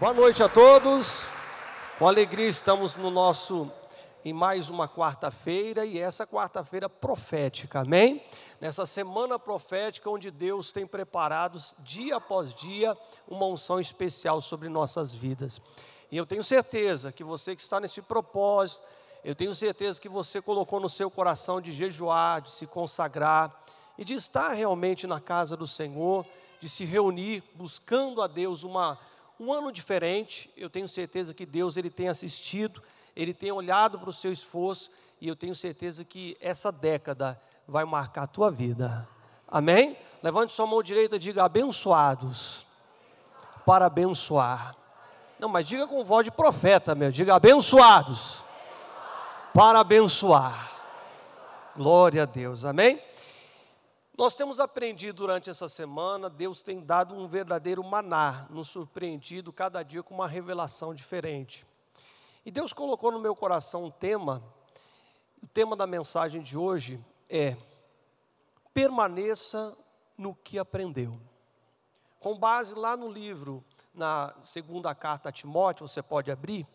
Boa noite a todos. Com alegria estamos no nosso em mais uma quarta-feira e essa quarta-feira profética. Amém? Nessa semana profética onde Deus tem preparado dia após dia uma unção especial sobre nossas vidas. E eu tenho certeza que você que está nesse propósito, eu tenho certeza que você colocou no seu coração de jejuar, de se consagrar e de estar realmente na casa do Senhor, de se reunir buscando a Deus uma um ano diferente, eu tenho certeza que Deus ele tem assistido, ele tem olhado para o seu esforço e eu tenho certeza que essa década vai marcar a tua vida. Amém? Levante sua mão direita e diga abençoados para abençoar. Não, mas diga com voz de profeta, meu. Diga abençoados para abençoar. Glória a Deus. Amém? Nós temos aprendido durante essa semana, Deus tem dado um verdadeiro maná, nos surpreendido cada dia com uma revelação diferente. E Deus colocou no meu coração um tema, o tema da mensagem de hoje é: permaneça no que aprendeu. Com base lá no livro, na segunda carta a Timóteo, você pode abrir,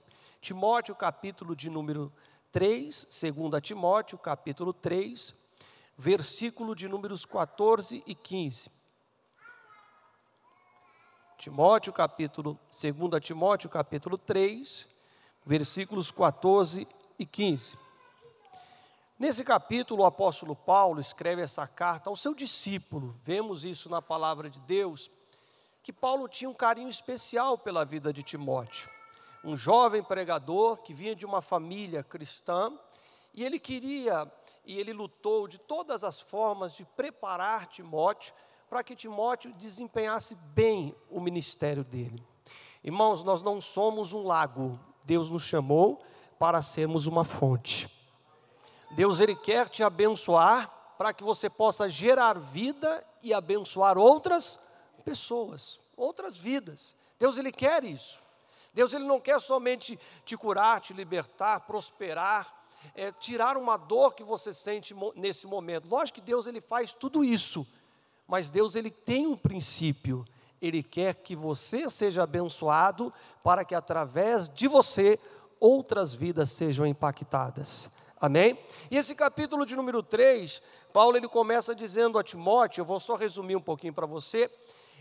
Timóteo, capítulo de número 3, segunda Timóteo, capítulo 3, versículo de números 14 e 15. Timóteo, capítulo, 2 Timóteo, capítulo 3, versículos 14 e 15. Nesse capítulo, o apóstolo Paulo escreve essa carta ao seu discípulo. Vemos isso na palavra de Deus, que Paulo tinha um carinho especial pela vida de Timóteo. Um jovem pregador que vinha de uma família cristã, e ele queria e ele lutou de todas as formas de preparar Timóteo para que Timóteo desempenhasse bem o ministério dele. Irmãos, nós não somos um lago, Deus nos chamou para sermos uma fonte. Deus ele quer te abençoar para que você possa gerar vida e abençoar outras pessoas, outras vidas. Deus ele quer isso. Deus ele não quer somente te curar, te libertar, prosperar, é, tirar uma dor que você sente nesse momento. Lógico que Deus ele faz tudo isso, mas Deus ele tem um princípio. Ele quer que você seja abençoado para que através de você outras vidas sejam impactadas. Amém? E esse capítulo de número 3, Paulo ele começa dizendo a Timóteo, eu vou só resumir um pouquinho para você.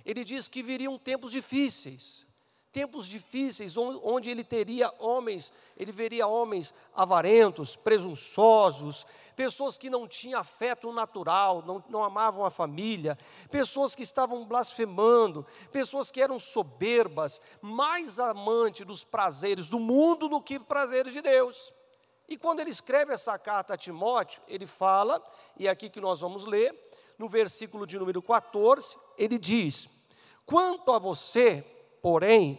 Ele diz que viriam tempos difíceis tempos difíceis, onde ele teria homens, ele veria homens avarentos, presunçosos, pessoas que não tinham afeto natural, não, não amavam a família, pessoas que estavam blasfemando, pessoas que eram soberbas, mais amantes dos prazeres do mundo do que prazeres de Deus. E quando ele escreve essa carta a Timóteo, ele fala, e é aqui que nós vamos ler, no versículo de número 14, ele diz: Quanto a você, porém,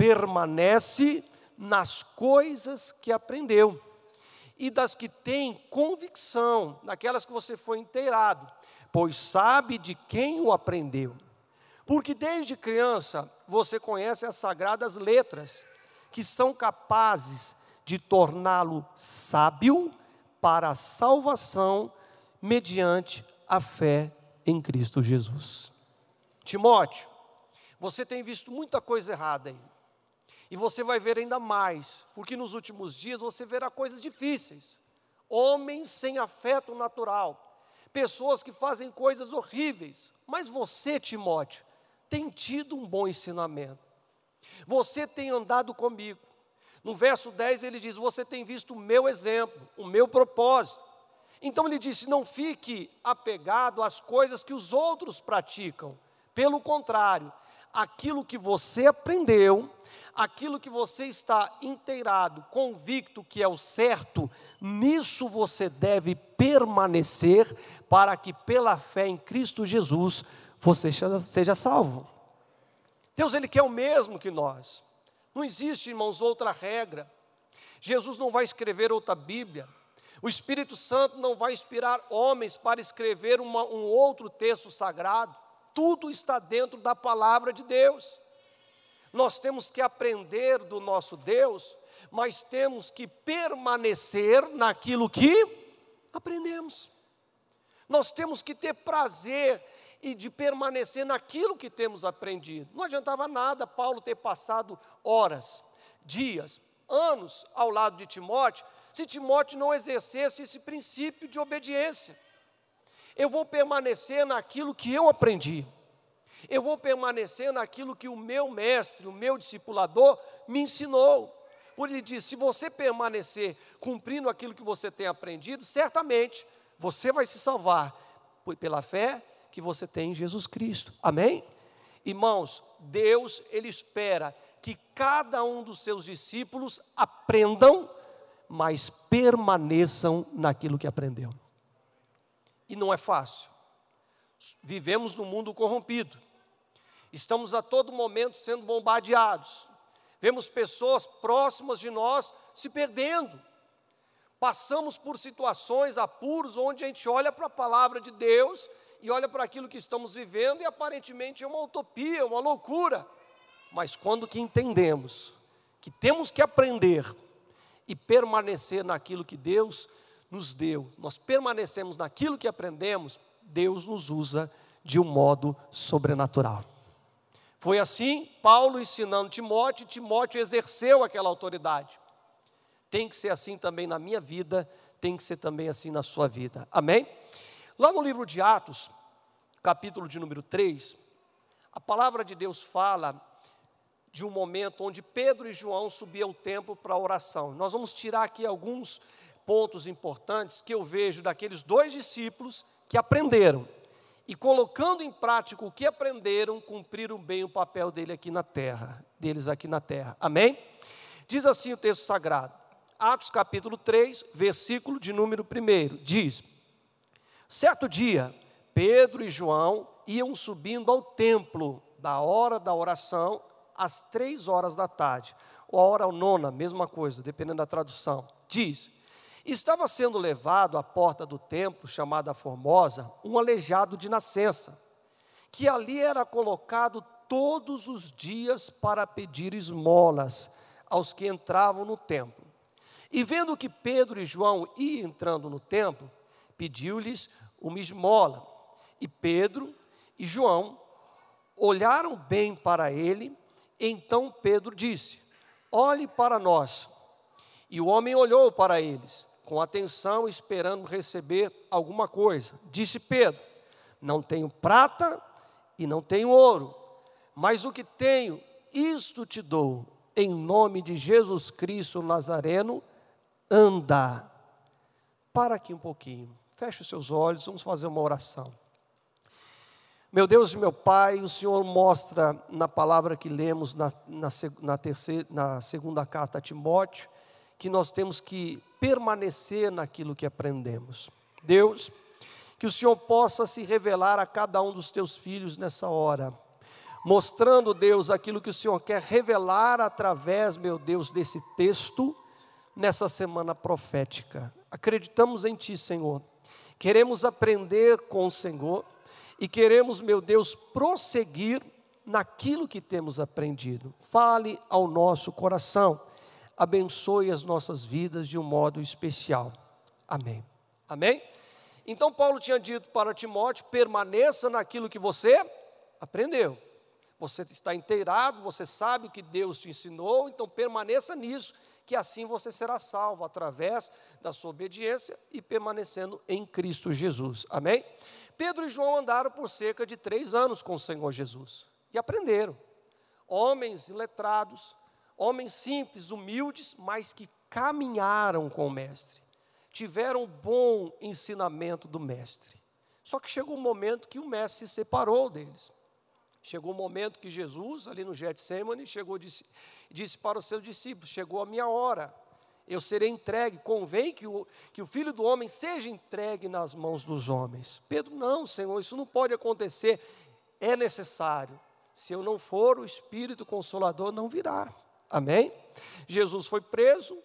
permanece nas coisas que aprendeu e das que tem convicção, naquelas que você foi inteirado, pois sabe de quem o aprendeu. Porque desde criança você conhece as sagradas letras, que são capazes de torná-lo sábio para a salvação mediante a fé em Cristo Jesus. Timóteo, você tem visto muita coisa errada aí. E você vai ver ainda mais, porque nos últimos dias você verá coisas difíceis. Homens sem afeto natural, pessoas que fazem coisas horríveis. Mas você, Timóteo, tem tido um bom ensinamento. Você tem andado comigo. No verso 10 ele diz: Você tem visto o meu exemplo, o meu propósito. Então ele disse: Não fique apegado às coisas que os outros praticam. Pelo contrário, aquilo que você aprendeu, aquilo que você está inteirado, convicto que é o certo, nisso você deve permanecer, para que pela fé em Cristo Jesus você seja salvo. Deus, Ele quer o mesmo que nós. Não existe, irmãos, outra regra. Jesus não vai escrever outra Bíblia. O Espírito Santo não vai inspirar homens para escrever uma, um outro texto sagrado tudo está dentro da palavra de Deus. Nós temos que aprender do nosso Deus, mas temos que permanecer naquilo que aprendemos. Nós temos que ter prazer e de permanecer naquilo que temos aprendido. Não adiantava nada Paulo ter passado horas, dias, anos ao lado de Timóteo, se Timóteo não exercesse esse princípio de obediência. Eu vou permanecer naquilo que eu aprendi. Eu vou permanecer naquilo que o meu mestre, o meu discipulador me ensinou. Por ele diz: se você permanecer cumprindo aquilo que você tem aprendido, certamente você vai se salvar pela fé que você tem em Jesus Cristo. Amém? Irmãos, Deus, Ele espera que cada um dos seus discípulos aprendam, mas permaneçam naquilo que aprendeu. E não é fácil. Vivemos num mundo corrompido. Estamos a todo momento sendo bombardeados. Vemos pessoas próximas de nós se perdendo. Passamos por situações, apuros, onde a gente olha para a palavra de Deus e olha para aquilo que estamos vivendo e aparentemente é uma utopia, uma loucura. Mas quando que entendemos que temos que aprender e permanecer naquilo que Deus nos deu, nós permanecemos naquilo que aprendemos, Deus nos usa de um modo sobrenatural. Foi assim Paulo ensinando Timóteo, e Timóteo exerceu aquela autoridade. Tem que ser assim também na minha vida, tem que ser também assim na sua vida. Amém? Lá no livro de Atos, capítulo de número 3, a palavra de Deus fala de um momento onde Pedro e João subiam ao templo para a oração. Nós vamos tirar aqui alguns pontos importantes que eu vejo daqueles dois discípulos que aprenderam e colocando em prática o que aprenderam, cumpriram bem o papel dele aqui na terra, deles aqui na terra. Amém? Diz assim o texto sagrado. Atos capítulo 3, versículo de número 1, diz: Certo dia, Pedro e João iam subindo ao templo da hora da oração às três horas da tarde, ou a hora nona, mesma coisa, dependendo da tradução. Diz: Estava sendo levado à porta do templo, chamada Formosa, um aleijado de nascença, que ali era colocado todos os dias para pedir esmolas aos que entravam no templo. E vendo que Pedro e João iam entrando no templo, pediu-lhes uma esmola. E Pedro e João olharam bem para ele, então Pedro disse: Olhe para nós. E o homem olhou para eles, com atenção, esperando receber alguma coisa. Disse Pedro: Não tenho prata e não tenho ouro, mas o que tenho, isto te dou, em nome de Jesus Cristo Nazareno, anda. Para aqui um pouquinho, feche os seus olhos, vamos fazer uma oração. Meu Deus e meu Pai, o Senhor mostra na palavra que lemos na, na, na, terceira, na segunda carta a Timóteo, que nós temos que permanecer naquilo que aprendemos. Deus, que o Senhor possa se revelar a cada um dos teus filhos nessa hora, mostrando, Deus, aquilo que o Senhor quer revelar através, meu Deus, desse texto nessa semana profética. Acreditamos em Ti, Senhor. Queremos aprender com o Senhor e queremos, meu Deus, prosseguir naquilo que temos aprendido. Fale ao nosso coração. Abençoe as nossas vidas de um modo especial. Amém. Amém? Então Paulo tinha dito para Timóteo: permaneça naquilo que você aprendeu. Você está inteirado, você sabe o que Deus te ensinou, então permaneça nisso que assim você será salvo através da sua obediência e permanecendo em Cristo Jesus. Amém? Pedro e João andaram por cerca de três anos com o Senhor Jesus e aprenderam. Homens letrados, homens simples, humildes, mas que caminharam com o Mestre, tiveram bom ensinamento do Mestre. Só que chegou um momento que o Mestre se separou deles. Chegou o um momento que Jesus, ali no Getsemane, chegou disse, disse para os seus discípulos: Chegou a minha hora, eu serei entregue. Convém que o, que o filho do homem seja entregue nas mãos dos homens. Pedro, não, Senhor, isso não pode acontecer. É necessário. Se eu não for, o Espírito Consolador não virá. Amém? Jesus foi preso,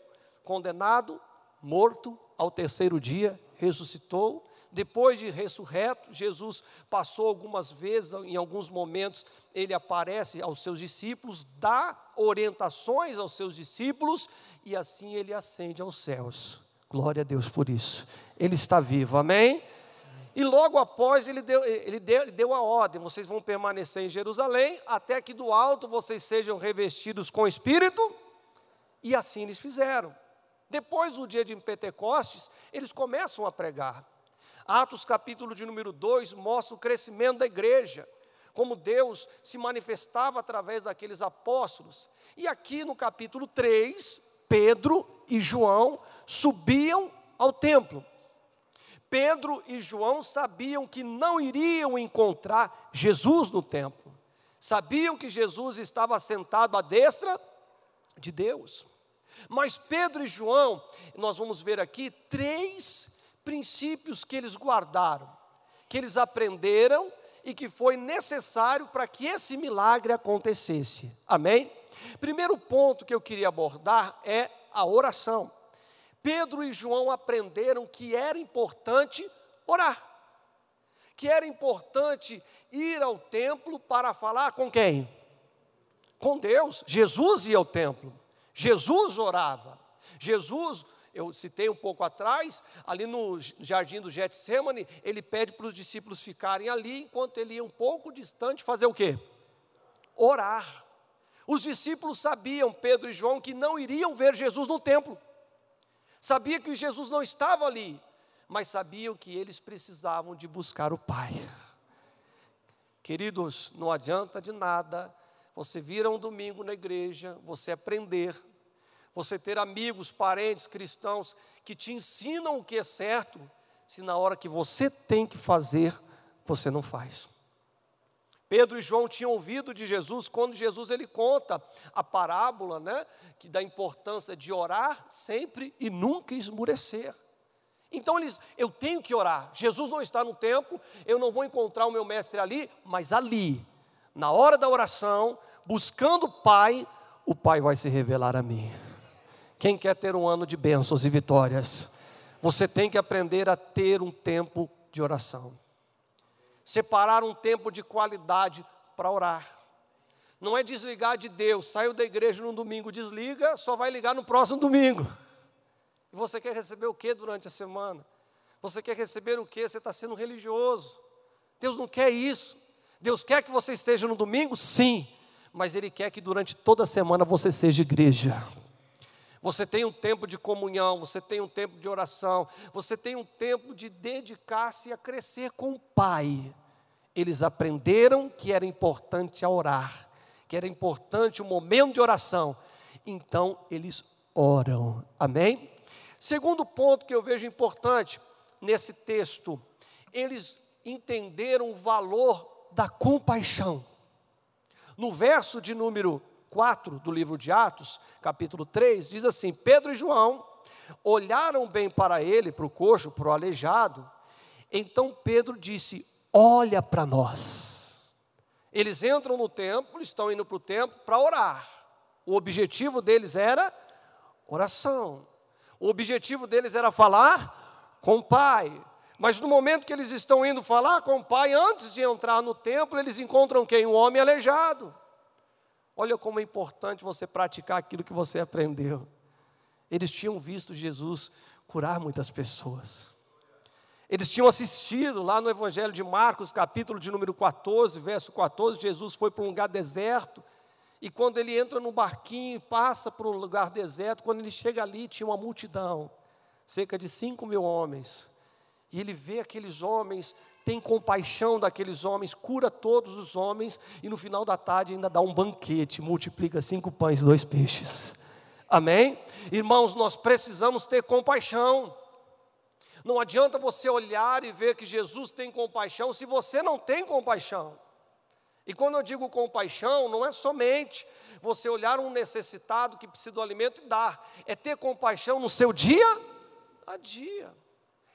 condenado, morto, ao terceiro dia ressuscitou depois de ressurreto, Jesus passou algumas vezes, em alguns momentos, ele aparece aos seus discípulos, dá orientações aos seus discípulos e assim ele ascende aos céus. Glória a Deus por isso. Ele está vivo, amém? E logo após ele deu, ele deu, deu a ordem: vocês vão permanecer em Jerusalém, até que do alto vocês sejam revestidos com Espírito. E assim eles fizeram. Depois do dia de Pentecostes, eles começam a pregar. Atos capítulo de número 2 mostra o crescimento da igreja, como Deus se manifestava através daqueles apóstolos. E aqui no capítulo 3, Pedro e João subiam ao templo. Pedro e João sabiam que não iriam encontrar Jesus no templo. Sabiam que Jesus estava sentado à destra de Deus. Mas Pedro e João, nós vamos ver aqui três princípios que eles guardaram, que eles aprenderam e que foi necessário para que esse milagre acontecesse. Amém? Primeiro ponto que eu queria abordar é a oração. Pedro e João aprenderam que era importante orar, que era importante ir ao templo para falar com quem? Com Deus. Jesus ia ao templo, Jesus orava, Jesus eu citei um pouco atrás, ali no jardim do Getsemane, ele pede para os discípulos ficarem ali, enquanto ele ia um pouco distante, fazer o quê? Orar. Os discípulos sabiam, Pedro e João, que não iriam ver Jesus no templo. Sabia que Jesus não estava ali, mas sabiam que eles precisavam de buscar o Pai. Queridos, não adianta de nada você vir um domingo na igreja, você aprender você ter amigos, parentes cristãos que te ensinam o que é certo, se na hora que você tem que fazer, você não faz. Pedro e João tinham ouvido de Jesus quando Jesus ele conta a parábola, né, que da importância de orar sempre e nunca esmurecer. Então eles, eu tenho que orar. Jesus não está no templo, eu não vou encontrar o meu mestre ali, mas ali, na hora da oração, buscando o Pai, o Pai vai se revelar a mim. Quem quer ter um ano de bênçãos e vitórias? Você tem que aprender a ter um tempo de oração. Separar um tempo de qualidade para orar. Não é desligar de Deus, saiu da igreja no domingo, desliga, só vai ligar no próximo domingo. E você quer receber o que durante a semana? Você quer receber o que? Você está sendo religioso. Deus não quer isso. Deus quer que você esteja no domingo? Sim. Mas Ele quer que durante toda a semana você seja igreja. Você tem um tempo de comunhão, você tem um tempo de oração, você tem um tempo de dedicar-se a crescer com o Pai. Eles aprenderam que era importante orar, que era importante o momento de oração. Então eles oram. Amém? Segundo ponto que eu vejo importante nesse texto, eles entenderam o valor da compaixão. No verso de número 4 do livro de Atos, capítulo 3, diz assim: Pedro e João olharam bem para ele, para o coxo, para o aleijado. Então Pedro disse: Olha para nós. Eles entram no templo, estão indo para o templo para orar. O objetivo deles era oração. O objetivo deles era falar com o Pai. Mas no momento que eles estão indo falar com o Pai, antes de entrar no templo, eles encontram quem? Um homem aleijado. Olha como é importante você praticar aquilo que você aprendeu. Eles tinham visto Jesus curar muitas pessoas. Eles tinham assistido lá no Evangelho de Marcos, capítulo de número 14, verso 14, Jesus foi para um lugar deserto, e quando ele entra no barquinho e passa por um lugar deserto, quando ele chega ali, tinha uma multidão, cerca de 5 mil homens, e ele vê aqueles homens tem compaixão daqueles homens, cura todos os homens e no final da tarde ainda dá um banquete, multiplica cinco pães e dois peixes. Amém? Irmãos, nós precisamos ter compaixão. Não adianta você olhar e ver que Jesus tem compaixão se você não tem compaixão. E quando eu digo compaixão, não é somente você olhar um necessitado que precisa do alimento e dar, é ter compaixão no seu dia a dia,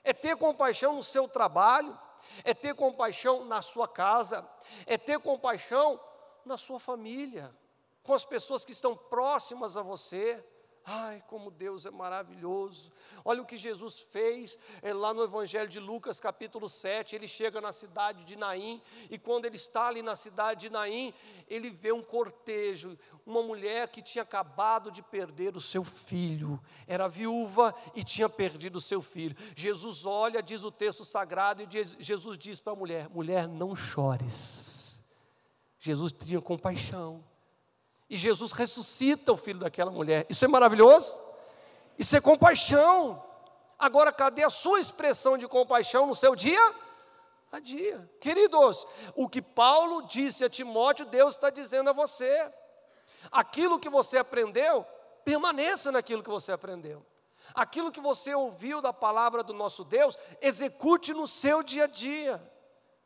é ter compaixão no seu trabalho, é ter compaixão na sua casa, é ter compaixão na sua família, com as pessoas que estão próximas a você. Ai, como Deus é maravilhoso. Olha o que Jesus fez é, lá no Evangelho de Lucas, capítulo 7. Ele chega na cidade de Naim, e quando ele está ali na cidade de Naim, ele vê um cortejo, uma mulher que tinha acabado de perder o seu filho, era viúva e tinha perdido o seu filho. Jesus olha, diz o texto sagrado, e Jesus diz para a mulher: mulher, não chores. Jesus tinha compaixão e Jesus ressuscita o filho daquela mulher. Isso é maravilhoso? Isso é compaixão. Agora, cadê a sua expressão de compaixão no seu dia a dia? Queridos, o que Paulo disse a Timóteo, Deus está dizendo a você. Aquilo que você aprendeu, permaneça naquilo que você aprendeu. Aquilo que você ouviu da palavra do nosso Deus, execute no seu dia a dia.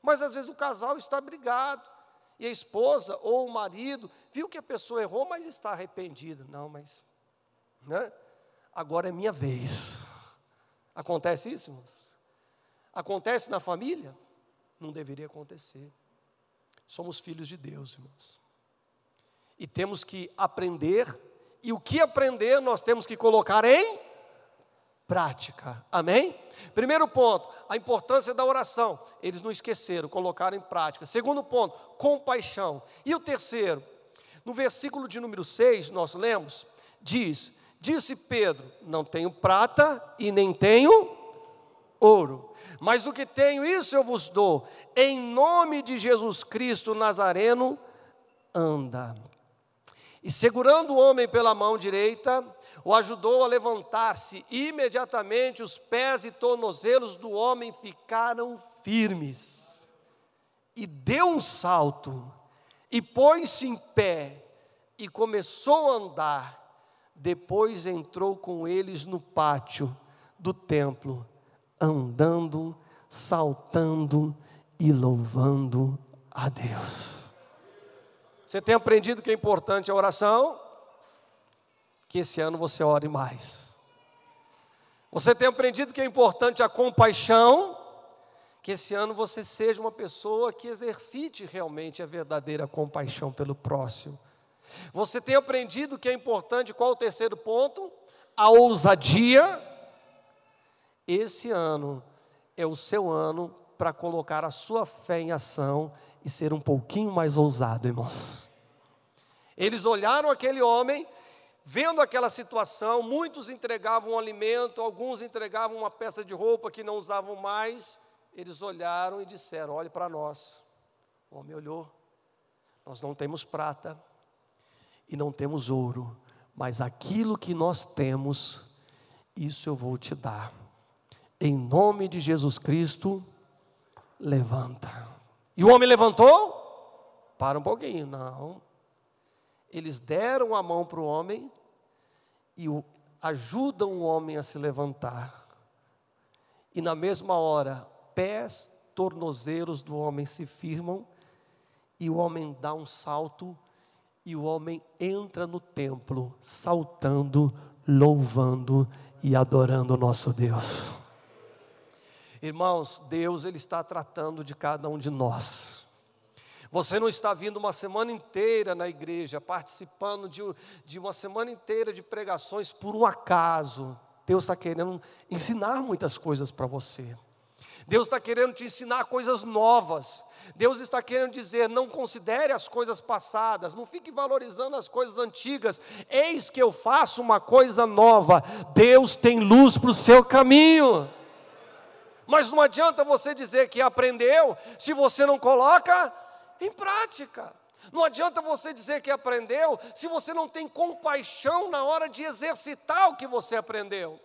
Mas às vezes o casal está brigado e a esposa ou o marido viu que a pessoa errou, mas está arrependida. Não, mas né? agora é minha vez. Acontece isso, irmãos? Acontece na família? Não deveria acontecer. Somos filhos de Deus, irmãos. E temos que aprender, e o que aprender nós temos que colocar em prática. Amém? Primeiro ponto, a importância da oração. Eles não esqueceram, colocaram em prática. Segundo ponto, compaixão. E o terceiro, no versículo de número 6, nós lemos, diz: Disse Pedro: Não tenho prata e nem tenho ouro, mas o que tenho, isso eu vos dou. Em nome de Jesus Cristo Nazareno, anda. E segurando o homem pela mão direita, o ajudou a levantar-se. Imediatamente os pés e tornozelos do homem ficaram firmes. E deu um salto, e pôs-se em pé, e começou a andar. Depois entrou com eles no pátio do templo, andando, saltando e louvando a Deus. Você tem aprendido que é importante a oração? que esse ano você ore mais. Você tem aprendido que é importante a compaixão, que esse ano você seja uma pessoa que exercite realmente a verdadeira compaixão pelo próximo. Você tem aprendido que é importante, qual o terceiro ponto? A ousadia. Esse ano é o seu ano para colocar a sua fé em ação e ser um pouquinho mais ousado, irmãos. Eles olharam aquele homem Vendo aquela situação, muitos entregavam um alimento, alguns entregavam uma peça de roupa que não usavam mais. Eles olharam e disseram: Olhe para nós. O homem olhou. Nós não temos prata e não temos ouro, mas aquilo que nós temos, isso eu vou te dar. Em nome de Jesus Cristo, levanta. E o homem levantou? Para um pouquinho, não eles deram a mão para o homem e o, ajudam o homem a se levantar. E na mesma hora, pés, tornozelos do homem se firmam, e o homem dá um salto, e o homem entra no templo, saltando, louvando e adorando o nosso Deus. Irmãos, Deus ele está tratando de cada um de nós. Você não está vindo uma semana inteira na igreja, participando de, de uma semana inteira de pregações por um acaso. Deus está querendo ensinar muitas coisas para você. Deus está querendo te ensinar coisas novas. Deus está querendo dizer: não considere as coisas passadas, não fique valorizando as coisas antigas. Eis que eu faço uma coisa nova. Deus tem luz para o seu caminho. Mas não adianta você dizer que aprendeu, se você não coloca em prática. Não adianta você dizer que aprendeu se você não tem compaixão na hora de exercitar o que você aprendeu.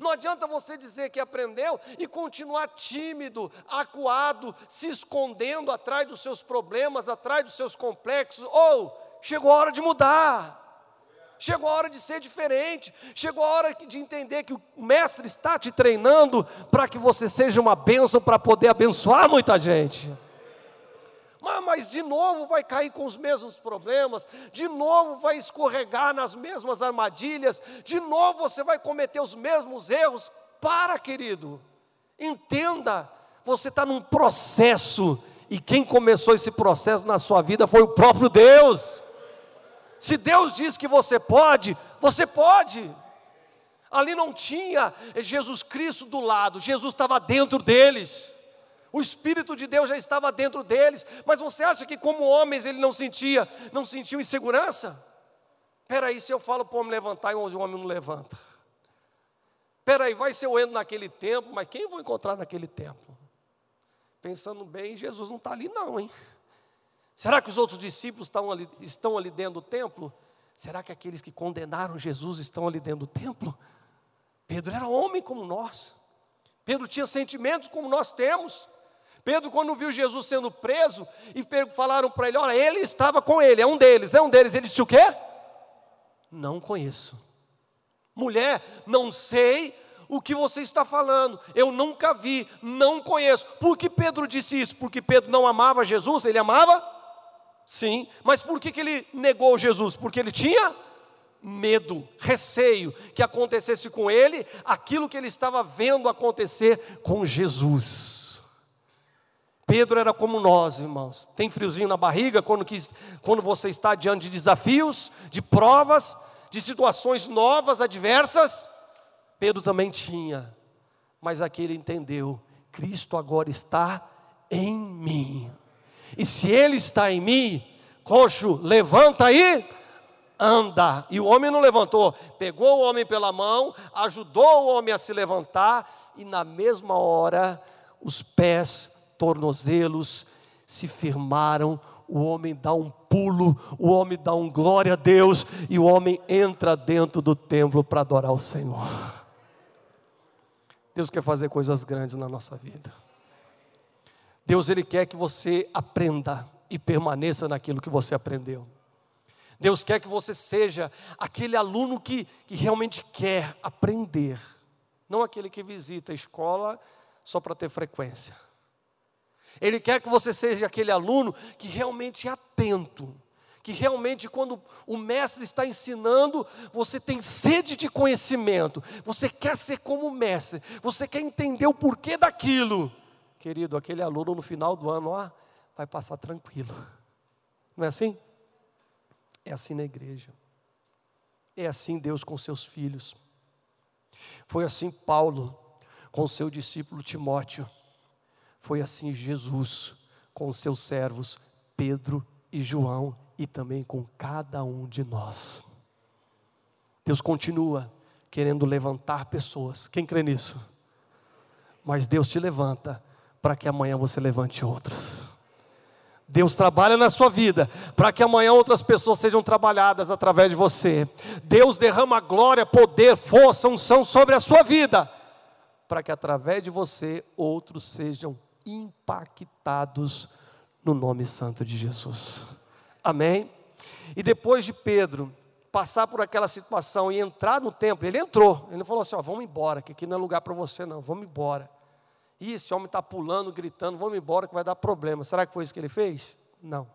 Não adianta você dizer que aprendeu e continuar tímido, acuado, se escondendo atrás dos seus problemas, atrás dos seus complexos. Ou chegou a hora de mudar. Chegou a hora de ser diferente. Chegou a hora de entender que o mestre está te treinando para que você seja uma bênção para poder abençoar muita gente. Mas, mas de novo vai cair com os mesmos problemas, de novo vai escorregar nas mesmas armadilhas, de novo você vai cometer os mesmos erros. Para, querido, entenda, você está num processo, e quem começou esse processo na sua vida foi o próprio Deus. Se Deus diz que você pode, você pode. Ali não tinha Jesus Cristo do lado, Jesus estava dentro deles. O Espírito de Deus já estava dentro deles. Mas você acha que como homens ele não sentia, não sentiu insegurança? Espera aí, se eu falo para o homem levantar e o homem não levanta. Espera aí, vai ser eu entro naquele templo, mas quem eu vou encontrar naquele templo? Pensando bem, Jesus não está ali não, hein? Será que os outros discípulos estão ali, estão ali dentro do templo? Será que aqueles que condenaram Jesus estão ali dentro do templo? Pedro era homem como nós. Pedro tinha sentimentos como nós temos. Pedro, quando viu Jesus sendo preso, e falaram para ele: Olha, ele estava com ele, é um deles, é um deles. Ele disse: O quê? Não conheço. Mulher, não sei o que você está falando, eu nunca vi, não conheço. Por que Pedro disse isso? Porque Pedro não amava Jesus, ele amava? Sim, mas por que, que ele negou Jesus? Porque ele tinha medo, receio que acontecesse com ele aquilo que ele estava vendo acontecer com Jesus. Pedro era como nós, irmãos. Tem friozinho na barriga quando, quis, quando você está diante de desafios, de provas, de situações novas, adversas? Pedro também tinha, mas aqui ele entendeu: Cristo agora está em mim. E se ele está em mim, coxo, levanta aí, anda. E o homem não levantou, pegou o homem pela mão, ajudou o homem a se levantar, e na mesma hora, os pés, tornozelos se firmaram o homem dá um pulo, o homem dá um glória a Deus, e o homem entra dentro do templo para adorar o Senhor. Deus quer fazer coisas grandes na nossa vida. Deus ele quer que você aprenda e permaneça naquilo que você aprendeu. Deus quer que você seja aquele aluno que, que realmente quer aprender, não aquele que visita a escola só para ter frequência. Ele quer que você seja aquele aluno que realmente é atento, que realmente, quando o mestre está ensinando, você tem sede de conhecimento, você quer ser como o mestre, você quer entender o porquê daquilo. Querido, aquele aluno no final do ano, ó, vai passar tranquilo. Não é assim? É assim na igreja. É assim Deus com seus filhos. Foi assim Paulo com seu discípulo Timóteo. Foi assim Jesus com seus servos Pedro e João e também com cada um de nós. Deus continua querendo levantar pessoas. Quem crê nisso? Mas Deus te levanta para que amanhã você levante outros. Deus trabalha na sua vida para que amanhã outras pessoas sejam trabalhadas através de você. Deus derrama glória, poder, força, unção sobre a sua vida para que através de você outros sejam impactados no nome santo de Jesus. Amém? E depois de Pedro passar por aquela situação e entrar no templo, ele entrou, ele falou assim: ó, vamos embora, que aqui não é lugar para você, não, vamos embora. E esse homem está pulando, gritando, vamos embora que vai dar problema. Será que foi isso que ele fez? Não.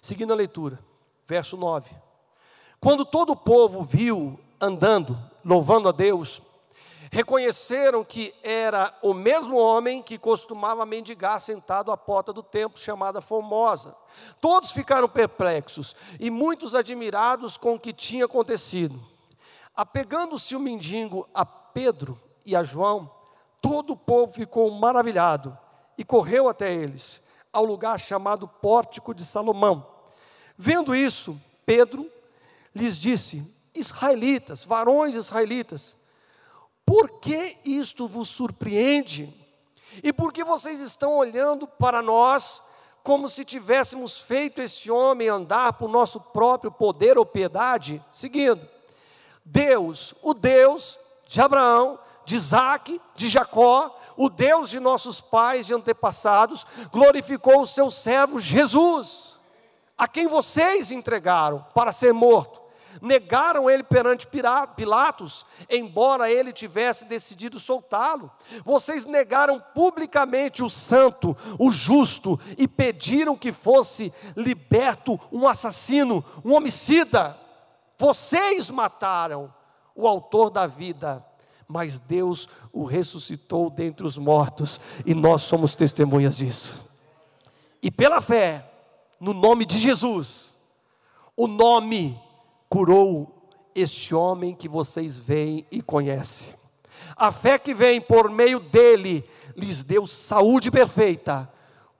Seguindo a leitura, verso 9. Quando todo o povo viu andando, louvando a Deus, reconheceram que era o mesmo homem que costumava mendigar sentado à porta do templo, chamada Formosa. Todos ficaram perplexos e muitos admirados com o que tinha acontecido. Apegando-se o mendigo a Pedro e a João, todo o povo ficou maravilhado e correu até eles, ao lugar chamado Pórtico de Salomão. Vendo isso, Pedro lhes disse: Israelitas, varões israelitas, por que isto vos surpreende? E por que vocês estão olhando para nós como se tivéssemos feito esse homem andar por nosso próprio poder ou piedade? Seguindo, Deus, o Deus de Abraão, de Isaac, de Jacó, o Deus de nossos pais e antepassados, glorificou o seu servo Jesus, a quem vocês entregaram para ser morto negaram ele perante Pilatos, embora ele tivesse decidido soltá-lo. Vocês negaram publicamente o santo, o justo, e pediram que fosse liberto um assassino, um homicida. Vocês mataram o autor da vida, mas Deus o ressuscitou dentre os mortos, e nós somos testemunhas disso. E pela fé, no nome de Jesus, o nome curou este homem que vocês veem e conhecem. A fé que vem por meio dele lhes deu saúde perfeita,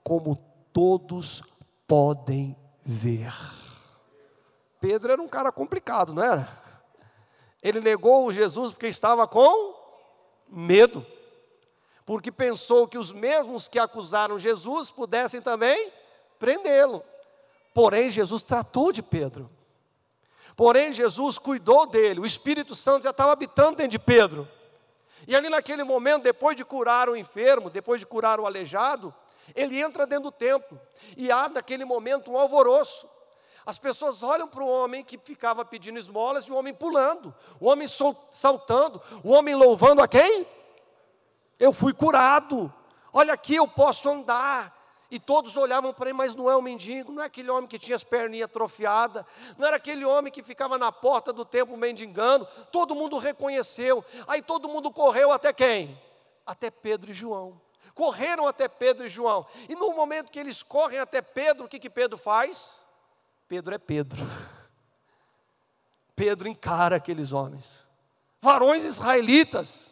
como todos podem ver. Pedro era um cara complicado, não era? Ele negou Jesus porque estava com medo, porque pensou que os mesmos que acusaram Jesus pudessem também prendê-lo. Porém, Jesus tratou de Pedro. Porém, Jesus cuidou dele, o Espírito Santo já estava habitando dentro de Pedro. E ali naquele momento, depois de curar o enfermo, depois de curar o aleijado, ele entra dentro do templo e há naquele momento um alvoroço. As pessoas olham para o homem que ficava pedindo esmolas e o homem pulando, o homem saltando, o homem louvando a quem? Eu fui curado. Olha aqui, eu posso andar. E todos olhavam para ele, mas não é um mendigo, não é aquele homem que tinha as perninhas atrofiadas, não era aquele homem que ficava na porta do templo mendigando. Todo mundo reconheceu. Aí todo mundo correu até quem? Até Pedro e João. Correram até Pedro e João. E no momento que eles correm até Pedro, o que, que Pedro faz? Pedro é Pedro. Pedro encara aqueles homens. Varões israelitas,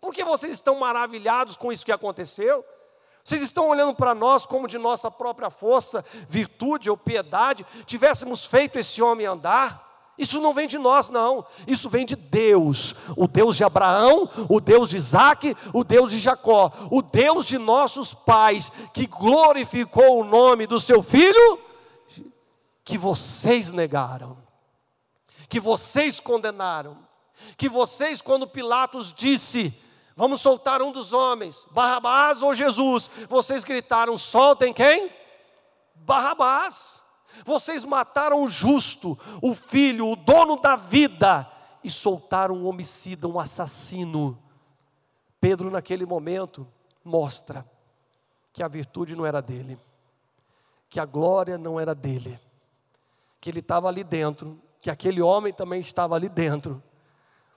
por que vocês estão maravilhados com isso que aconteceu? Vocês estão olhando para nós como de nossa própria força, virtude ou piedade, tivéssemos feito esse homem andar? Isso não vem de nós, não. Isso vem de Deus. O Deus de Abraão, o Deus de Isaac, o Deus de Jacó, o Deus de nossos pais, que glorificou o nome do seu filho, que vocês negaram, que vocês condenaram, que vocês, quando Pilatos disse: Vamos soltar um dos homens, Barrabás ou Jesus. Vocês gritaram: soltem quem? Barrabás. Vocês mataram o justo, o filho, o dono da vida, e soltaram um homicida, um assassino. Pedro, naquele momento, mostra que a virtude não era dele, que a glória não era dele, que ele estava ali dentro, que aquele homem também estava ali dentro,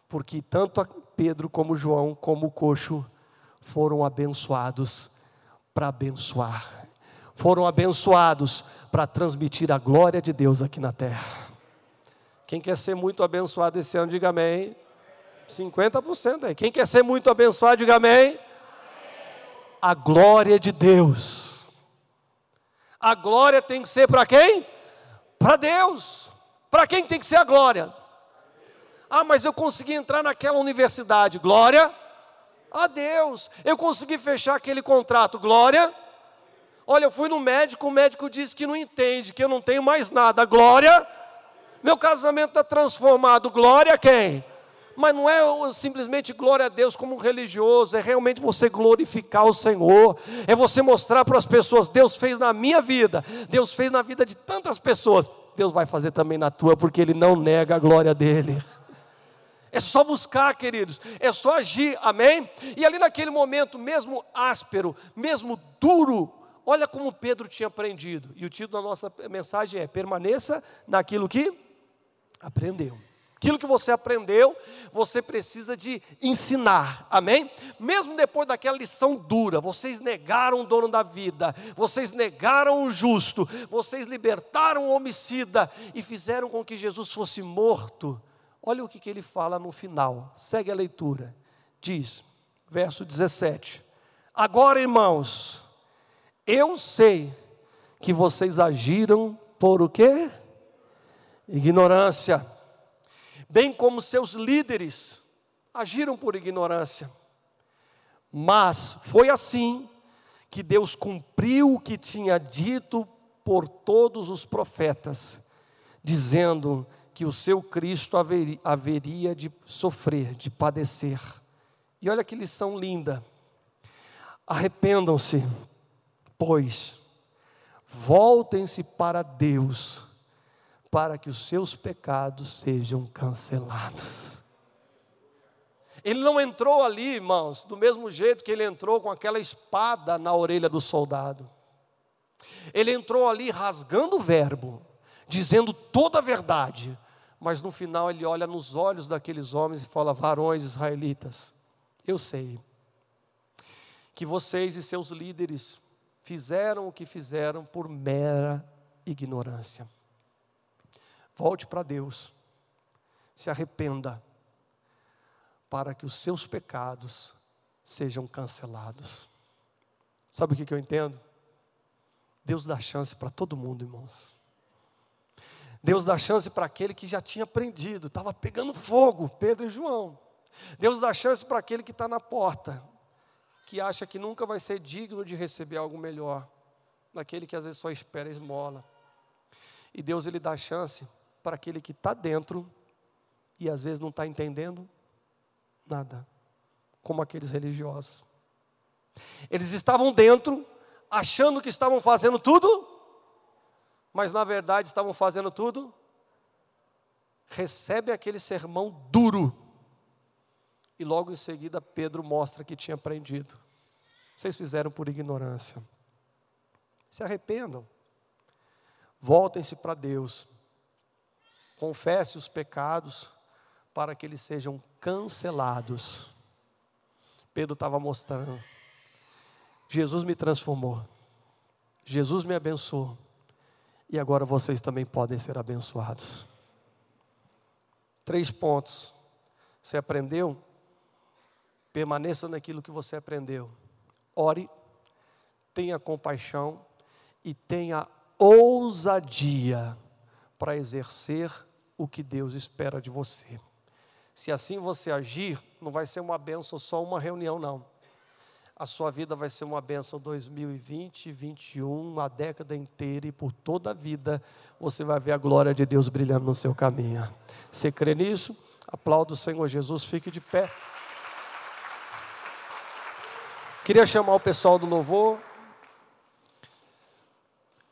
porque tanto Pedro, como João, como coxo, foram abençoados para abençoar, foram abençoados para transmitir a glória de Deus aqui na terra. Quem quer ser muito abençoado esse ano, diga amém. 50% aí. Quem quer ser muito abençoado, diga amém. A glória de Deus. A glória tem que ser para quem? Para Deus. Para quem tem que ser a glória? Ah, mas eu consegui entrar naquela universidade. Glória a Deus. Eu consegui fechar aquele contrato. Glória. Olha, eu fui no médico, o médico disse que não entende, que eu não tenho mais nada. Glória. Meu casamento está transformado. Glória a quem? Mas não é simplesmente glória a Deus como um religioso, é realmente você glorificar o Senhor, é você mostrar para as pessoas: Deus fez na minha vida, Deus fez na vida de tantas pessoas, Deus vai fazer também na tua, porque Ele não nega a glória dele. É só buscar, queridos, é só agir, amém? E ali naquele momento, mesmo áspero, mesmo duro, olha como Pedro tinha aprendido. E o título da nossa mensagem é: permaneça naquilo que aprendeu. Aquilo que você aprendeu, você precisa de ensinar, amém? Mesmo depois daquela lição dura, vocês negaram o dono da vida, vocês negaram o justo, vocês libertaram o homicida e fizeram com que Jesus fosse morto. Olha o que, que ele fala no final, segue a leitura. Diz, verso 17: Agora, irmãos, eu sei que vocês agiram por o quê? Ignorância, bem como seus líderes agiram por ignorância. Mas foi assim que Deus cumpriu o que tinha dito por todos os profetas, dizendo: que o seu Cristo haveria, de sofrer, de padecer. E olha que lição linda. Arrependam-se, pois, voltem-se para Deus, para que os seus pecados sejam cancelados. Ele não entrou ali, irmãos, do mesmo jeito que ele entrou com aquela espada na orelha do soldado. Ele entrou ali rasgando o verbo, dizendo toda a verdade, mas no final ele olha nos olhos daqueles homens e fala: varões israelitas, eu sei que vocês e seus líderes fizeram o que fizeram por mera ignorância. Volte para Deus, Se arrependa, para que os seus pecados sejam cancelados. Sabe o que, eu entendo? Deus dá chance para todo mundo, irmãos. Deus dá chance para aquele que já tinha aprendido, estava pegando fogo, Pedro e João. Deus dá chance para aquele que está na porta, que acha que nunca vai ser digno de receber algo melhor, naquele que às vezes só espera esmola. E Deus ele dá chance para aquele que está dentro e às vezes não está entendendo nada, como aqueles religiosos. Eles estavam dentro, achando que estavam fazendo tudo, mas na verdade estavam fazendo tudo. Recebe aquele sermão duro, e logo em seguida Pedro mostra que tinha aprendido. Vocês fizeram por ignorância. Se arrependam. Voltem-se para Deus. Confesse os pecados para que eles sejam cancelados. Pedro estava mostrando. Jesus me transformou. Jesus me abençoou. E agora vocês também podem ser abençoados. Três pontos. Você aprendeu? Permaneça naquilo que você aprendeu. Ore, tenha compaixão e tenha ousadia para exercer o que Deus espera de você. Se assim você agir, não vai ser uma benção só uma reunião, não. A sua vida vai ser uma benção 2020, 2021, a década inteira e por toda a vida você vai ver a glória de Deus brilhando no seu caminho. Você crê nisso? Aplauda o Senhor Jesus, fique de pé. Queria chamar o pessoal do louvor.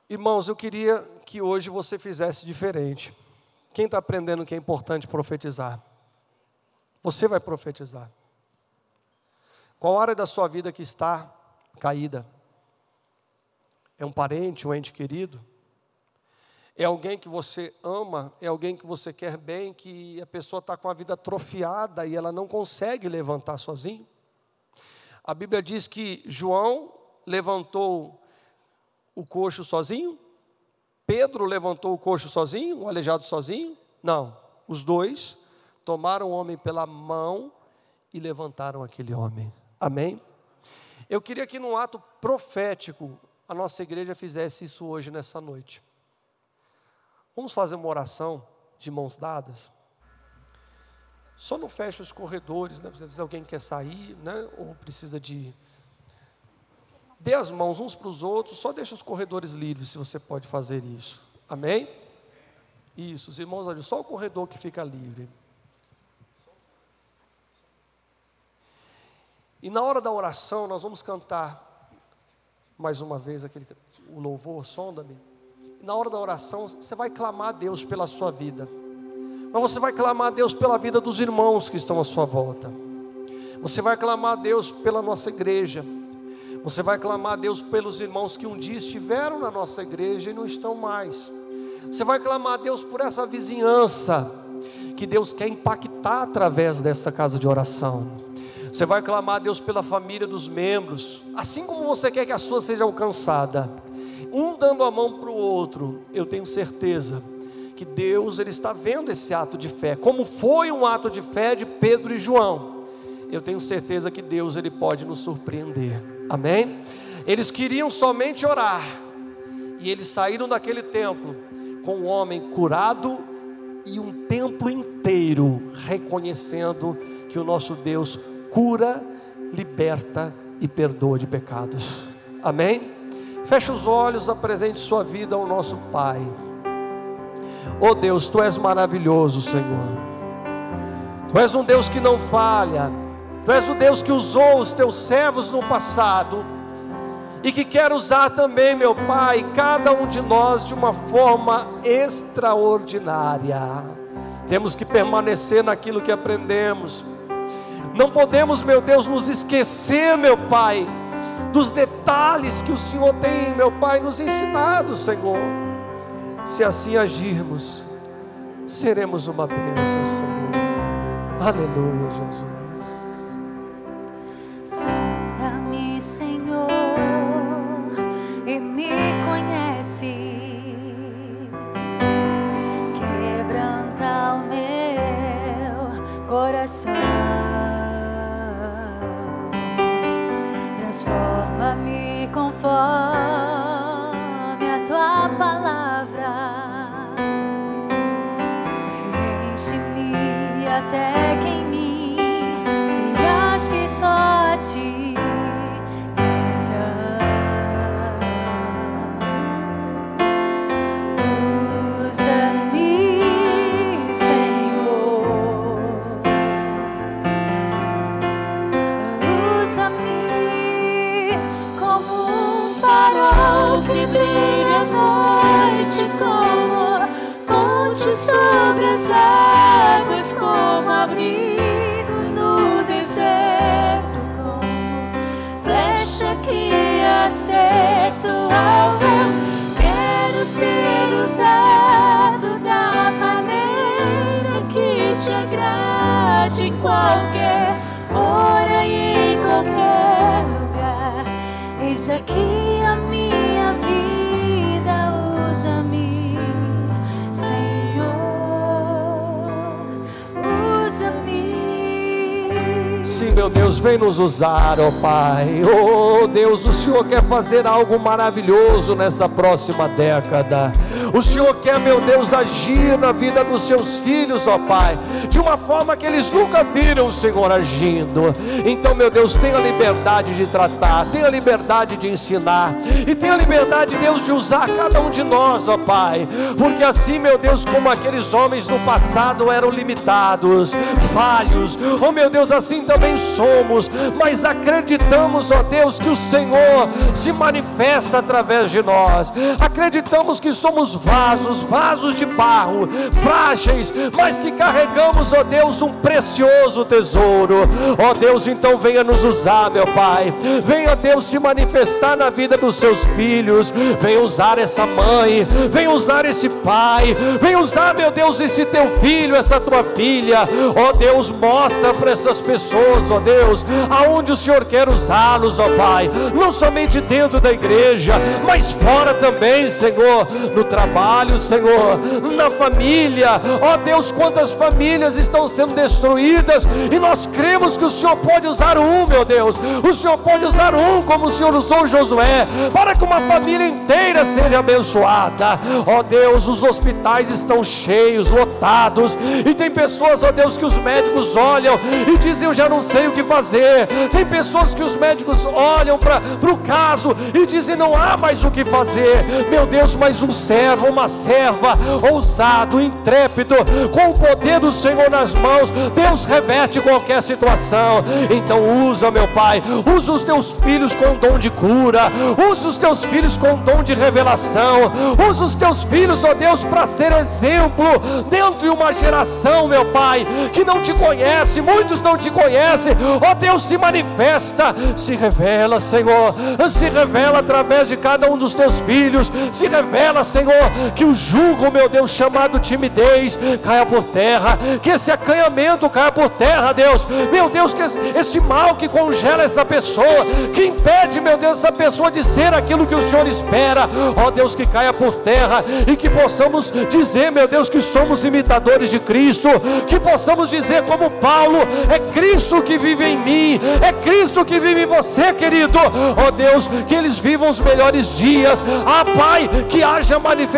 Irmãos, eu queria que hoje você fizesse diferente. Quem está aprendendo que é importante profetizar? Você vai profetizar. Qual área da sua vida que está caída? É um parente, um ente querido? É alguém que você ama? É alguém que você quer bem, que a pessoa está com a vida atrofiada e ela não consegue levantar sozinho? A Bíblia diz que João levantou o coxo sozinho? Pedro levantou o coxo sozinho, o aleijado sozinho? Não. Os dois tomaram o homem pela mão e levantaram aquele homem. Amém? Eu queria que num ato profético a nossa igreja fizesse isso hoje, nessa noite. Vamos fazer uma oração de mãos dadas? Só não feche os corredores, né? Vezes alguém quer sair, né? Ou precisa de Dê as mãos uns para os outros, só deixa os corredores livres se você pode fazer isso. Amém? Isso, os irmãos, olha, só o corredor que fica livre. E na hora da oração, nós vamos cantar mais uma vez aquele, o louvor, sonda-me. Na hora da oração, você vai clamar a Deus pela sua vida. Mas você vai clamar a Deus pela vida dos irmãos que estão à sua volta. Você vai clamar a Deus pela nossa igreja. Você vai clamar a Deus pelos irmãos que um dia estiveram na nossa igreja e não estão mais. Você vai clamar a Deus por essa vizinhança que Deus quer impactar através dessa casa de oração. Você vai clamar a Deus pela família dos membros, assim como você quer que a sua seja alcançada. Um dando a mão para o outro, eu tenho certeza que Deus ele está vendo esse ato de fé, como foi um ato de fé de Pedro e João. Eu tenho certeza que Deus ele pode nos surpreender. Amém? Eles queriam somente orar, e eles saíram daquele templo com um homem curado e um templo inteiro reconhecendo que o nosso Deus cura, liberta e perdoa de pecados. Amém? Feche os olhos, apresente sua vida ao nosso Pai. Oh Deus, tu és maravilhoso, Senhor. Tu és um Deus que não falha. Tu és o Deus que usou os teus servos no passado e que quer usar também, meu Pai, cada um de nós de uma forma extraordinária. Temos que permanecer naquilo que aprendemos. Não podemos, meu Deus, nos esquecer, meu Pai, dos detalhes que o Senhor tem, meu Pai, nos ensinado, Senhor. Se assim agirmos, seremos uma bênção, Senhor. Aleluia, Jesus. Sonda-me, Senhor, e me conheces. Quebranta o meu a far. Brilha à noite, como ponte sobre as águas, como abrigo no deserto, como flecha que acerta o alvo. Quero ser usado da maneira que te agrade qualquer hora e em qualquer lugar. Eis aqui meu Deus, vem nos usar, ó Pai. Oh Deus, o Senhor quer fazer algo maravilhoso nessa próxima década. O Senhor quer, meu Deus, agir na vida dos seus filhos, ó Pai, de uma forma que eles nunca viram o Senhor agindo. Então, meu Deus, tenha liberdade de tratar, tenha liberdade de ensinar e tenha liberdade, Deus, de usar cada um de nós, ó Pai, porque assim, meu Deus, como aqueles homens no passado eram limitados, falhos, oh meu Deus, assim também somos, mas acreditamos, ó Deus, que o Senhor se manifesta através de nós. Acreditamos que somos vasos, vasos de barro, frágeis, mas que carregamos, ó Deus, um precioso tesouro. Ó Deus, então venha nos usar, meu Pai. Venha, Deus, se manifestar na vida dos seus filhos. Venha usar essa mãe, venha usar esse pai, venha usar, meu Deus, esse teu filho, essa tua filha. Ó Deus, mostra para essas pessoas, ó Deus, aonde o Senhor quer usá-los, ó Pai. Não somente dentro da igreja, mas fora também, Senhor, no trabalho, Senhor, na família. Ó Deus, quantas famílias estão sendo destruídas e nós cremos que o Senhor pode usar um, meu Deus. O Senhor pode usar um, como o Senhor usou Josué, para que uma família inteira seja abençoada. Ó Deus, os hospitais estão cheios, lotados, e tem pessoas, ó Deus, que os médicos olham e dizem: Eu já não sei o que fazer. Tem pessoas que os médicos olham para o caso e dizem: Não há mais o que fazer. Meu Deus, mas um servo, uma serva, ousado, intrépido, com o poder do Senhor nas mãos, Deus reverte qualquer situação. Então, usa, meu Pai, usa os teus filhos com dom de cura, usa os teus filhos com dom de revelação, usa os teus filhos, ó Deus, para ser exemplo dentro de uma geração, meu Pai, que não te conhece, muitos não te conhecem, ó Deus, se manifesta, se revela, Senhor, se revela através de cada um dos teus filhos, se revela, Senhor, que o jugo, meu Deus, chamado timidez, caia por terra, que esse acanhamento caia por terra, Deus, meu Deus, que esse, mal que congela essa pessoa, que impede, meu Deus, essa pessoa de ser aquilo que o Senhor espera, ó Deus, que caia por terra e que possamos dizer, meu Deus, que somos imitadores de Cristo, que possamos dizer, como Paulo, é Cristo que vive em mim, é Cristo que vive em você, querido, ó Deus, que eles vivam os melhores dias, ah Pai, que haja manifestação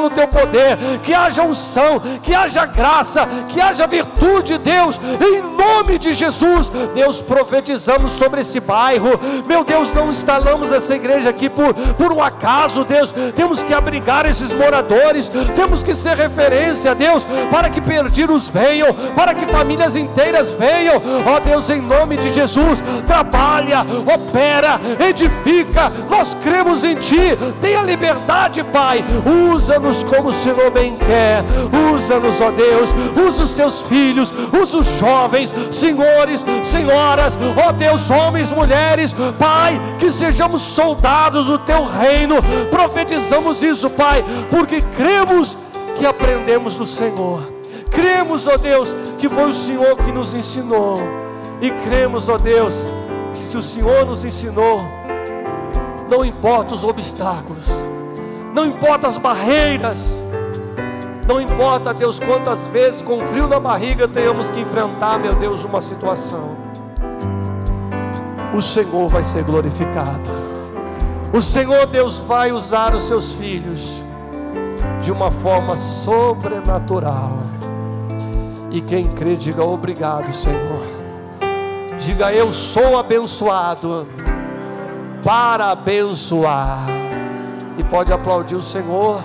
no teu poder, que haja unção, que haja graça, que haja virtude, Deus, em nome de Jesus, Deus, profetizamos sobre esse bairro, meu Deus, não instalamos essa igreja aqui por, por um acaso, Deus, temos que abrigar esses moradores, temos que ser referência, Deus, para que perdidos venham, para que famílias inteiras venham, ó Deus, em nome de Jesus, trabalha, opera, edifica, nós cremos em Ti, tenha liberdade, Pai, usa-nos como o Senhor bem quer, usa-nos, ó Deus, usa os Teus filhos, usa os jovens, senhores, senhoras, ó Deus, homens, mulheres, Pai, que sejamos soldados do Teu reino, profetizamos isso, Pai, porque cremos que aprendemos do Senhor. Cremos, ó Deus, que foi o Senhor que nos ensinou. E cremos, ó Deus, que se o Senhor nos ensinou, não importa os obstáculos, não importa as barreiras, não importa, Deus, quantas vezes com frio na barriga tenhamos que enfrentar, meu Deus, uma situação. O Senhor vai ser glorificado. O Senhor Deus vai usar os seus filhos de uma forma sobrenatural. E quem crê, diga obrigado, Senhor. Diga eu sou abençoado para abençoar. E pode aplaudir o Senhor.